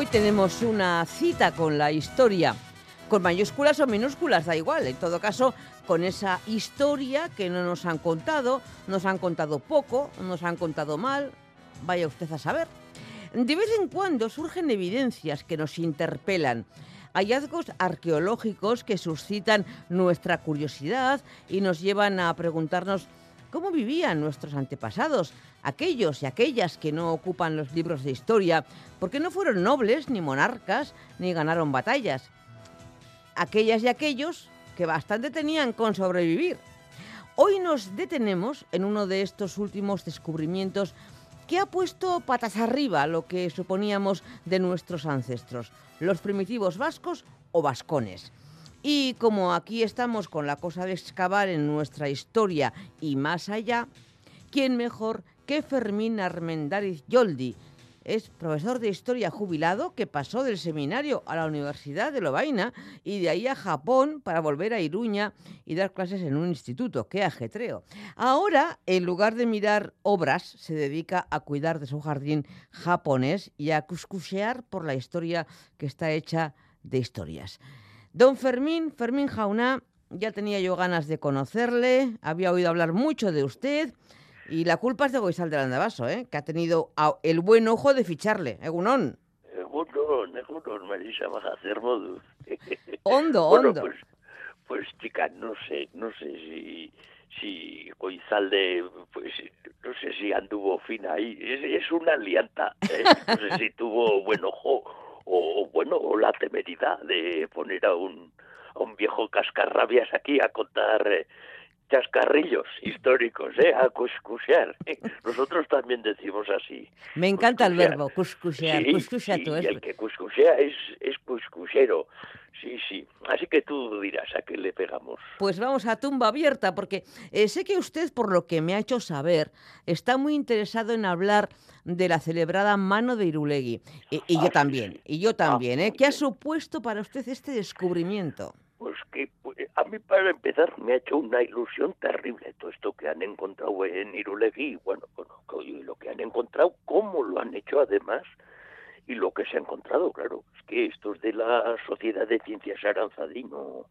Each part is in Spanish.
Hoy tenemos una cita con la historia, con mayúsculas o minúsculas, da igual, en todo caso, con esa historia que no nos han contado, nos han contado poco, nos han contado mal, vaya usted a saber. De vez en cuando surgen evidencias que nos interpelan, hallazgos arqueológicos que suscitan nuestra curiosidad y nos llevan a preguntarnos cómo vivían nuestros antepasados, aquellos y aquellas que no ocupan los libros de historia, porque no fueron nobles ni monarcas ni ganaron batallas. Aquellas y aquellos que bastante tenían con sobrevivir. Hoy nos detenemos en uno de estos últimos descubrimientos que ha puesto patas arriba lo que suponíamos de nuestros ancestros, los primitivos vascos o vascones. Y como aquí estamos con la cosa de excavar en nuestra historia y más allá, ¿quién mejor que Fermín Armendáriz Yoldi? Es profesor de historia jubilado que pasó del seminario a la Universidad de Lovaina y de ahí a Japón para volver a Iruña y dar clases en un instituto. ¡Qué ajetreo! Ahora, en lugar de mirar obras, se dedica a cuidar de su jardín japonés y a cuscusear por la historia que está hecha de historias. Don Fermín, Fermín Jauná, ya tenía yo ganas de conocerle, había oído hablar mucho de usted y la culpa es de Goizal del Andabaso, ¿eh? que ha tenido el buen ojo de ficharle, Egunon. Egunon, Egunon, Marisa hacer modo. Hondo, bueno, hondo. Pues, pues chica, no sé, no sé si si Goizalde, pues no sé si anduvo fina ahí, es, es una alianta, ¿eh? no sé si tuvo buen ojo o, bueno, o la temeridad de poner a un, a un viejo cascarrabias aquí a contar eh, chascarrillos históricos, ¿eh? a cuscusear. Nosotros también decimos así. Me encanta el verbo, cuscusear. Sí, Cuscusea sí, tú, y el que cuscusea es, es cuscusero. Sí, sí. Así que tú dirás a qué le pegamos. Pues vamos a tumba abierta, porque eh, sé que usted, por lo que me ha hecho saber, está muy interesado en hablar de la celebrada mano de Irulegui. Y, y Ah, yo sí, también, sí. y yo también. ¿eh? ¿Qué ha supuesto para usted este descubrimiento? Pues que pues, a mí para empezar me ha hecho una ilusión terrible todo esto que han encontrado en Irulegui, bueno, lo que han encontrado, cómo lo han hecho además y lo que se ha encontrado, claro, es que estos de la Sociedad de Ciencias Aranzadí no,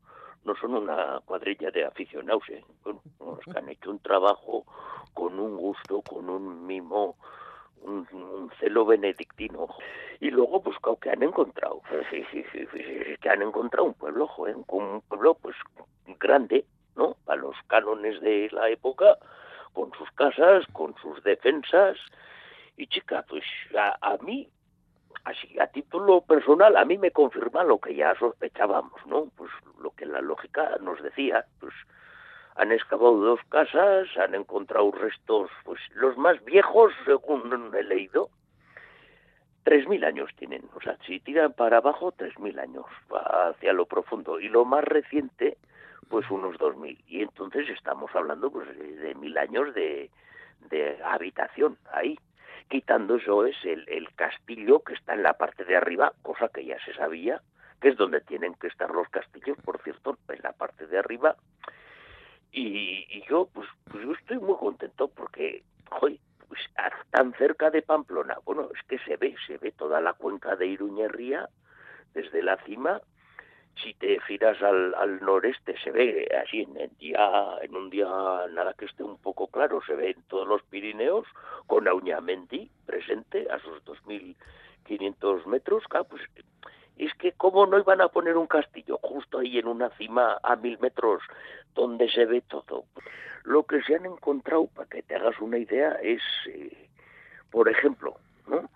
no son una cuadrilla de aficionados, ¿eh? Que han hecho un trabajo con un gusto, con un mimo, un, celo benedictino. Y luego, pues, que han encontrado, sí, sí, sí, que han encontrado un pueblo, joder, un pueblo, pues, grande, ¿no? A los cánones de la época, con sus casas, con sus defensas. Y chica, pues, a, a mí, así, a título personal, a mí me confirma lo que ya sospechábamos, ¿no? Pues, lo que la lógica nos decía, pues, han excavado dos casas, han encontrado restos, pues los más viejos, según he leído, 3.000 años tienen. O sea, si tiran para abajo, 3.000 años hacia lo profundo. Y lo más reciente, pues unos 2.000. Y entonces estamos hablando pues de, de mil años de, de habitación ahí. Quitando eso es el castillo que está en la parte de arriba, cosa que ya se sabía, que es donde tienen que estar los castillos, por cierto, en la parte de arriba. Y, y yo, pues, pues yo estoy muy contento porque, joder, pues tan cerca de Pamplona, bueno, es que se ve, se ve toda la cuenca de Iruñerría desde la cima. Si te giras al, al noreste, se ve así en, el día, en un día nada que esté un poco claro, se ven todos los Pirineos con Auñamendi presente a sus 2.500 metros. Claro, pues es que cómo no iban a poner un castillo justo ahí en una cima a mil metros donde se ve todo. Lo que se han encontrado, para que te hagas una idea, es, eh, por ejemplo, ¿no?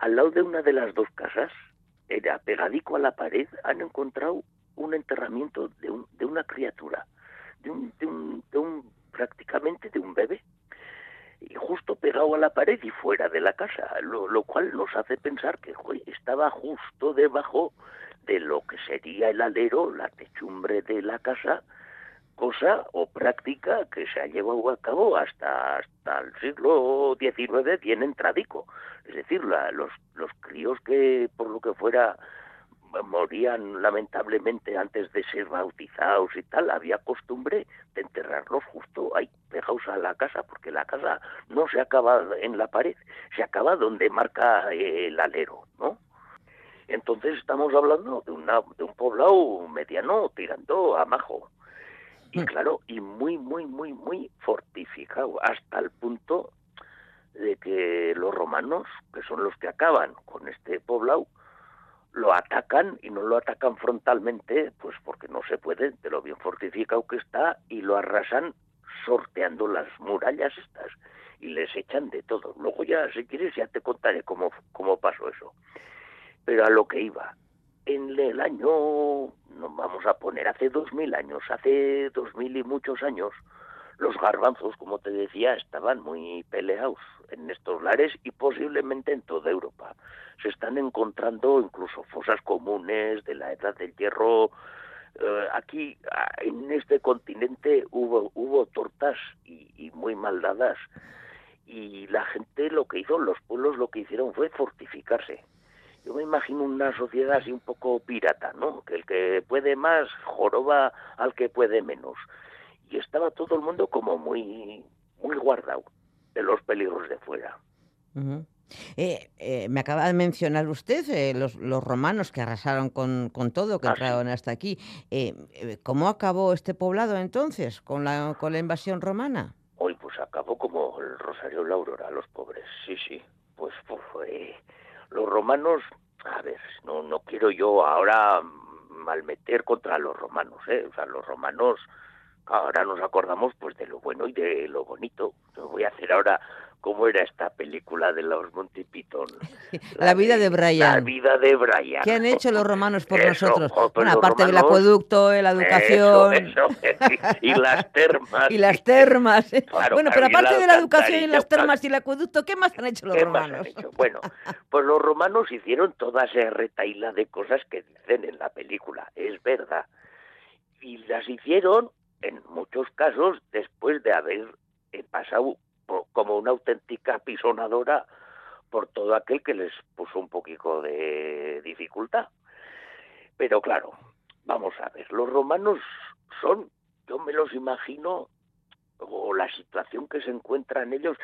al lado de una de las dos casas, era pegadico a la pared, han encontrado un enterramiento de, un, de una criatura, de un, de, un, de un prácticamente de un bebé, y justo a la pared y fuera de la casa, lo, cual nos hace pensar que estaba justo debajo de lo que sería el alero, la techumbre de la casa, cosa o práctica que se ha llevado a cabo hasta, hasta el siglo XIX bien entradico. Es decir, la- los, los críos que por lo que fuera morían lamentablemente antes de ser bautizados y tal, había costumbre de enterrarlos justo ahí, pegados a la casa, porque la casa no se acaba en la pared, se acaba donde marca eh, el alero, ¿no? Entonces estamos hablando de, una, de un poblado mediano tirando a majo. Y mm. claro, y muy, muy, muy, muy fortificado, hasta el punto de que los romanos, que son los que acaban con este poblado, lo atacan y no lo atacan frontalmente, pues porque no se puede, de lo bien fortificado que está, y lo arrasan sorteando las murallas estas y les echan de todo. Luego ya, si quieres, ya te contaré cómo, cómo pasó eso. Pero a lo que iba, en el año, no vamos a poner, hace dos mil años, hace dos mil y muchos años, los garbanzos, como te decía, estaban muy peleados en estos lares y posiblemente en toda Europa. Se están encontrando incluso fosas comunes de la edad del hierro. Eh, aquí, en este continente, hubo, hubo tortas y, y muy mal dadas. Y la gente lo que hizo, los pueblos lo que hicieron fue fortificarse. Yo me imagino una sociedad así un poco pirata, ¿no? Que el que puede más joroba al que puede menos y estaba todo el mundo como muy, muy guardado de los peligros de fuera. Eh, eh, me acaba de mencionar usted eh, los, los, romanos que arrasaron con, con todo, que ah, entraron hasta aquí. ¿Cómo acabó este poblado entonces con la, con la invasión romana? Hoy pues acabó como el Rosario la Aurora, los pobres, sí, sí. Pues, pues los romanos, a ver, no, no quiero yo ahora malmeter contra los romanos, ¿eh? O sea, los romanos ahora nos acordamos pues de lo bueno y de lo bonito. voy a hacer ahora cómo era esta película de los Monty Python. La, vida de Brian. La vida de Brian. ¿Qué han hecho los romanos por nosotros? Bueno, aparte del acueducto, la educación. y las termas. y las termas. bueno, pero aparte de la educación y las termas y el acueducto, ¿qué más han hecho los romanos? Bueno, pues los romanos hicieron toda esa retaíla de cosas que dicen en la película, es verdad. Y las hicieron en muchos casos después de haber eh, pasado como una auténtica pisonadora por todo aquel que les puso un poquito de dificultad. Pero claro, vamos a ver, los romanos son, yo me los imagino, o la situación que se encuentra en ellos,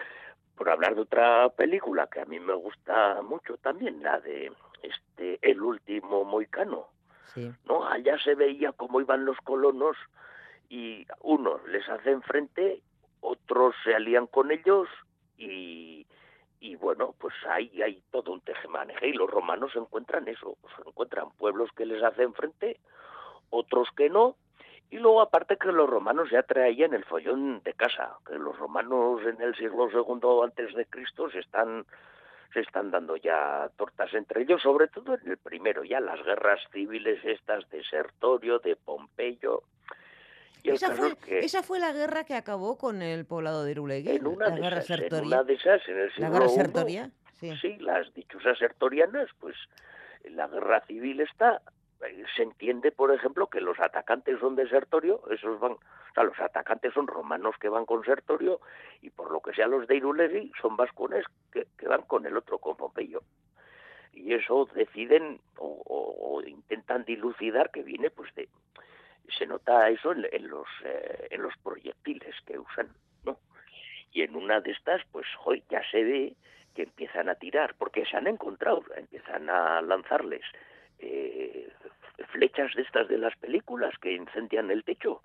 por hablar de otra película que a mí me gusta mucho también, la de este El último moicano. ¿No? Allá se veía cómo iban los colonos y unos les hacen frente, otros se alían con ellos y, y bueno, pues ahí hay todo un tejemaneje y los romanos encuentran eso, se encuentran pueblos que les hacen frente, otros que no, y luego aparte que los romanos ya traían el follón de casa, que los romanos en el siglo segundo antes de Cristo se están se están dando ya tortas entre ellos, sobre todo en el primero, ya las guerras civiles estas de Sertorio, de Pompeyo, esa, fue, esa fue la guerra que acabó con el poblado de Irulegui, la guerra sertoria. En una de esas, en el siglo ¿La guerra sertoria? Sí. sí, las dichosas sertorianas, pues la guerra civil está eh, se entiende, por ejemplo, que los atacantes son de Sertorio, esos van, o sea, los atacantes son romanos que van con Sertorio y por lo que sea los de Irulegui son vascones que, que van con el otro, con Pompeyo. Y eso deciden o, o, intentan dilucidar que viene pues de, se nota eso en, los eh, en los proyectiles que usan no y en una de estas pues hoy ya se ve que empiezan a tirar porque se han encontrado empiezan a lanzarles eh, flechas de estas de las películas que incendian el techo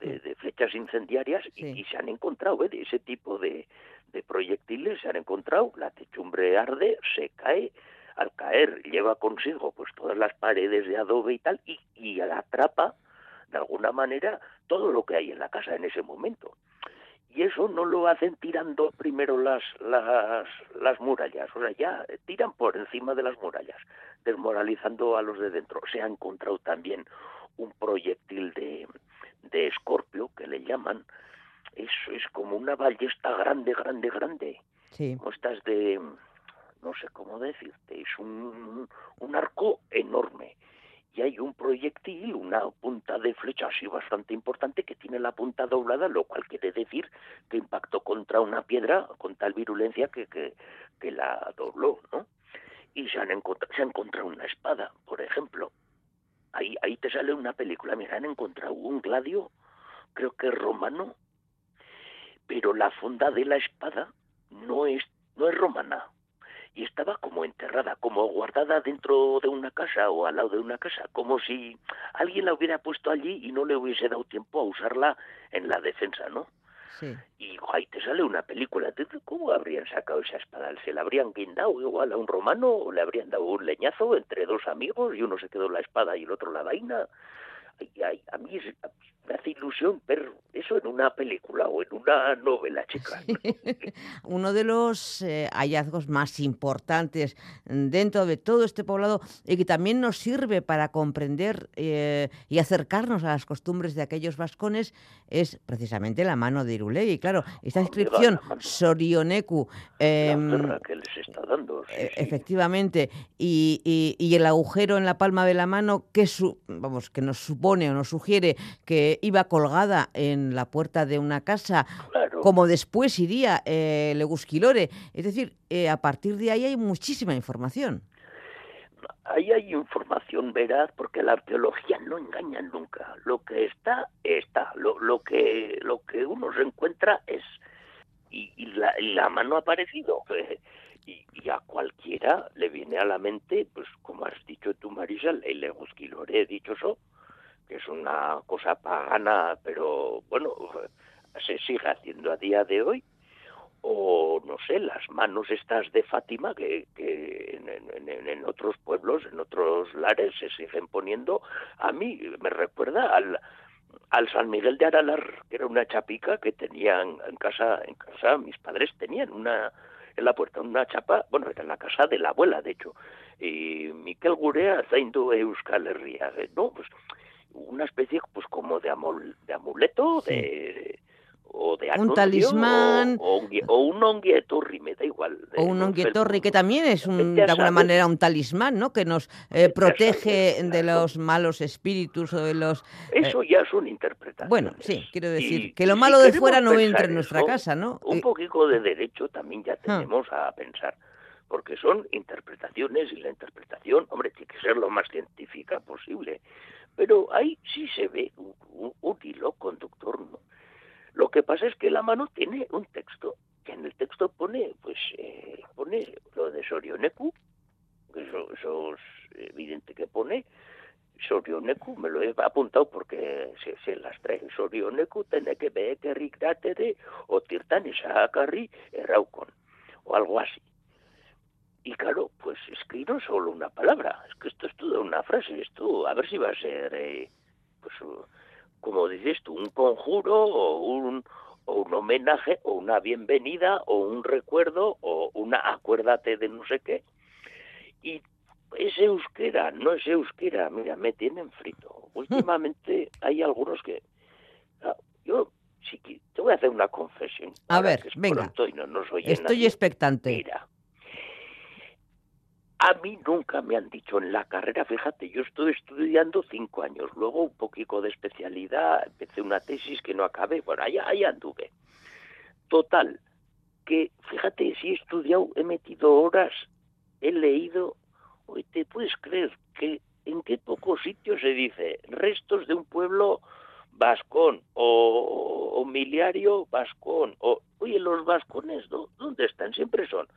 de, flechas incendiarias y, se han encontrado ¿eh? de ese tipo de, de proyectiles se han encontrado la techumbre arde se cae al caer lleva consigo pues todas las paredes de adobe y tal y, y atrapa de alguna manera todo lo que hay en la casa en ese momento. Y eso no lo hacen tirando primero las, las, las murallas, o sea, ya tiran por encima de las murallas, desmoralizando a los de dentro. Se ha encontrado también un proyectil de, de escorpio, que le llaman, eso es como una ballesta grande, grande, grande. Sí. Como estas de, no sé cómo decirte, es un, un arco enorme y hay un proyectil, una punta de flecha así bastante importante que tiene la punta doblada, lo cual quiere decir que impactó contra una piedra con tal virulencia que, que, que la dobló, ¿no? Y se, han encontrado, se ha encontrado una espada, por ejemplo. Ahí, ahí te sale una película, mira, han encontrado un gladio, creo que romano, pero la funda de la espada no es, no es romana. Y estaba como enterrada, como guardada dentro de una casa o al lado de una casa, como si alguien la hubiera puesto allí y no le hubiese dado tiempo a usarla en la defensa, ¿no? Sí. Y ahí te sale una película. ¿Cómo habrían sacado esa espada? ¿Se la habrían guindado igual a un romano o le habrían dado un leñazo entre dos amigos y uno se quedó la espada y el otro la vaina? a mí me hace ilusión ver eso en una película o en una novela, chica. Uno de los eh, hallazgos más importantes dentro de todo este poblado y que también nos sirve para comprender eh, y acercarnos a las costumbres de aquellos vascones es precisamente la mano de Irulegui. Claro, esta inscripción Sorioneku... Em, que les está dando. E, efectivamente, y, y, el agujero en la palma de la mano que, su, vamos, que nos supone o nos sugiere que iba colgada en la puerta de una casa, como después iría eh, Legusquilore. Es decir, eh, a partir de ahí hay muchísima información. Ahí hay información veraz porque la arqueología no engaña nunca. Lo que está, está. Lo, lo, que, lo que uno se encuentra es... Y, la, la, mano ha aparecido. Y, y, a cualquiera le viene a la mente, pues como has dicho tú, Marisa, el Legusquilore, dicho eso, que es una cosa pagana, pero bueno, se sigue haciendo a día de hoy, o no sé, las manos estas de Fátima que, que en, otros pueblos, en otros lares se siguen poniendo, a mí me recuerda al, al San Miguel de Aralar, que era una chapica que tenían en casa, en casa mis padres tenían una en la puerta una chapa, bueno, era en la casa de la abuela, de hecho, y Miquel Gurea zaindu Euskal Herria, no, pues una especie pues como de, de amuleto de o de un talismán o, un onguietorri, me da igual. o un onguietorri, que también es un, de alguna manera un talismán, ¿no? Que nos eh, protege de los malos espíritus o de los... Eh, eso ya es una interpretación. Bueno, sí, quiero decir, que lo malo de fuera no entre en nuestra casa, ¿no? Un poquito de derecho también ya ah. tenemos a pensar porque son interpretaciones y la interpretación, hombre, tiene que ser lo más científica posible. Pero ahí sí se ve un, hilo conductor. Lo que pasa es que la mano tiene un texto, que en el texto pone, pues, eh, pone lo de Sorioneku, que eso, es evidente que pone, Sorioneku, me lo he apuntado porque se, se las trae. Sorioneku tiene que ver que o tirtan eraucon, o algo así. Y claro, pues es que no solo una palabra, es que esto es toda una frase, esto a ver si va a ser, eh, pues, como dices tú, un conjuro o un, o un homenaje o una bienvenida o un recuerdo o una acuérdate de no sé qué. Y es euskera, no es euskera, mira, me tienen frito. Últimamente hay algunos que... Ah, yo sí te voy a hacer una confesión. A ver, venga. no, Estoy expectante. Mira, a mí nunca me han dicho en la carrera, fíjate, yo estuve estudiando cinco años, luego un poquito de especialidad, empecé una tesis que no acabé, bueno, ahí, anduve. Total, que fíjate, si he estudiado, he metido horas, he leído, hoy te puedes creer que en qué pocos sitios se dice restos de un pueblo vascón o, o miliario vascón, o, oye, los vascones, ¿dónde están? Siempre son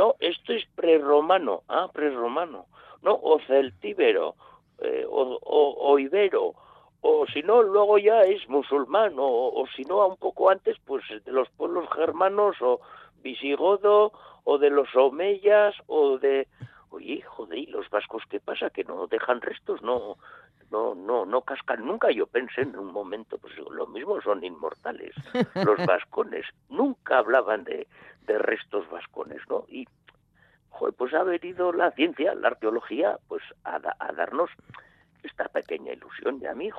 no, esto es prerromano, ah, prerromano, no, o celtíbero, eh, o, ibero, o si no, luego ya es musulmán, o, si no, un poco antes, pues de los pueblos germanos, o visigodo, o de los omeyas, o de... Oye, joder, ¿y los vascos qué pasa? ¿Que no dejan restos? No, no, no, no cascan nunca. Yo pensé en un momento, pues lo mismo son inmortales. Los vascones nunca hablaban de, de restos vascones, ¿no? Y pues ha venido la ciencia, la arqueología, pues a, darnos esta pequeña ilusión. Y a mí,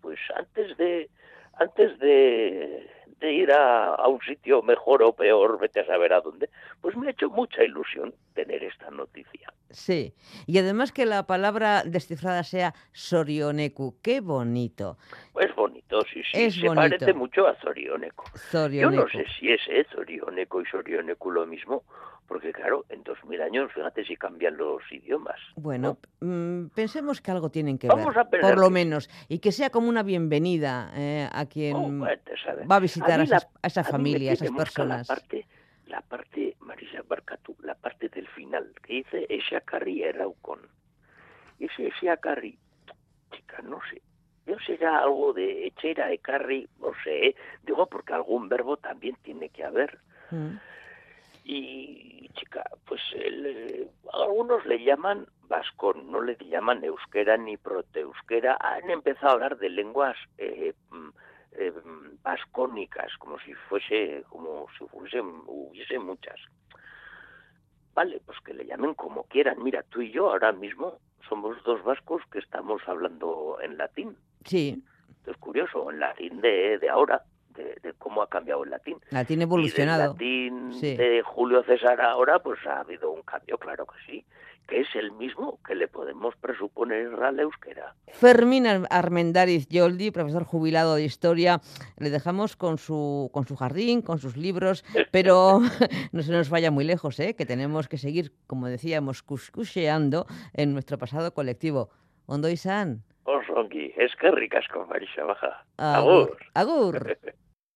pues antes de antes de, ir a, un sitio mejor o peor, vete a saber a dónde, pues me ha hecho mucha ilusión tener esta noticia. Sí, y además que la palabra descifrada sea Sorioneku, qué bonito. Pues bonito, sí, sí, se parece mucho a Sorioneku. Yo no sé si es eh, Sorioneku y Sorioneku lo mismo, porque claro, en dos mil años, fíjate si cambian los idiomas. Bueno, mm, pensemos que algo tienen que ver, por lo menos, y que sea como una bienvenida eh, a quien oh, va a visitar a, esa familia, a esas personas. La parte, la parte, Marisa Barcatú, la parte del final, que dice Esakarri Eraucon. Ese Esakarri, chica, no sé, yo será algo de echera, ecarri, no sé, digo porque algún verbo también tiene que haber. Mm. Y, chica, pues el, algunos le llaman vascón, no le llaman euskera ni proteusquera. Han empezado a hablar de lenguas eh, mm, eh, vascónicas, como si fuese, como si fuese, hubiese muchas. Vale, pues que le llamen como quieran. Mira, tú y yo ahora mismo somos dos vascos que estamos hablando en latín. Sí. Es curioso, en latín de, de ahora, de, cómo ha cambiado el latín. Latín evolucionado. Y latín de Julio César ahora, pues ha habido un cambio, claro que sí que es el mismo que le podemos presuponer a la euskera. Fermín Armendáriz Yoldi, profesor jubilado de historia, le dejamos con su, con su jardín, con sus libros, pero no se nos vaya muy lejos, ¿eh? que tenemos que seguir, como decíamos, cuscucheando en nuestro pasado colectivo. Ondo izan. Osongi, es que ricasco, Marisa Baja. Agur. Agur.